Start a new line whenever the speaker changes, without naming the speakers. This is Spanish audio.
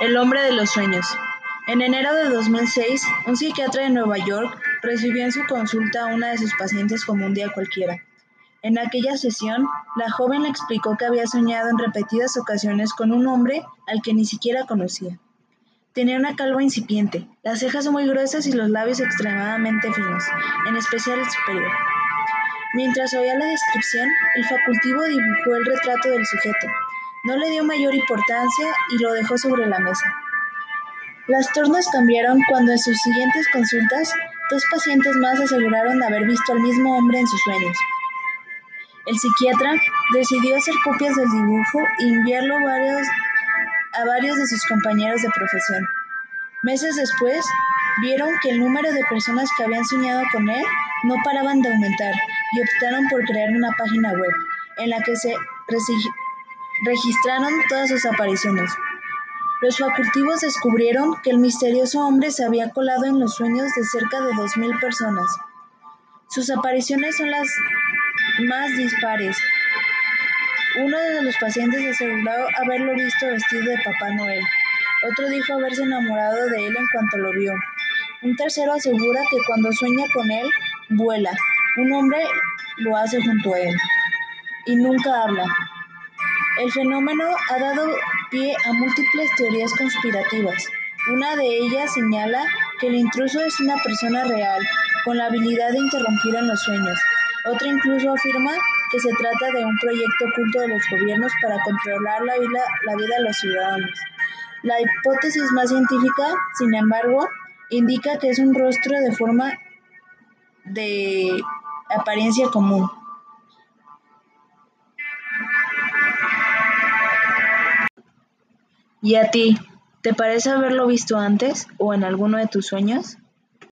El hombre de los sueños. En enero de 2006, un psiquiatra de Nueva York recibió en su consulta a una de sus pacientes como un día cualquiera. En aquella sesión, la joven le explicó que había soñado en repetidas ocasiones con un hombre al que ni siquiera conocía. Tenía una calva incipiente, las cejas muy gruesas y los labios extremadamente finos, en especial el superior. Mientras oía la descripción, el facultivo dibujó el retrato del sujeto, no le dio mayor importancia y lo dejó sobre la mesa. Las tornas cambiaron cuando en sus siguientes consultas dos pacientes más aseguraron haber visto al mismo hombre en sus sueños. El psiquiatra decidió hacer copias del dibujo y enviarlo a varios de sus compañeros de profesión. Meses después, vieron que el número de personas que habían soñado con él no paraban de aumentar y optaron por crear una página web en la que se registraron todas sus apariciones. Los facultivos descubrieron que el misterioso hombre se había colado en los sueños de cerca de 2.000 personas. Sus apariciones son las más dispares. Uno de los pacientes aseguró haberlo visto vestido de Papá Noel. Otro dijo haberse enamorado de él en cuanto lo vio. Un tercero asegura que cuando sueña con él, vuela. Un hombre lo hace junto a él. Y nunca habla. El fenómeno ha dado pie a múltiples teorías conspirativas. Una de ellas señala que el intruso es una persona real, con la habilidad de interrumpir en los sueños. Otra incluso afirma que se trata de un proyecto oculto de los gobiernos para controlar la vida, la vida de los ciudadanos. La hipótesis más científica, sin embargo, indica que es un rostro de forma de apariencia común. ¿Y a ti? ¿Te parece haberlo visto antes o en alguno de tus sueños?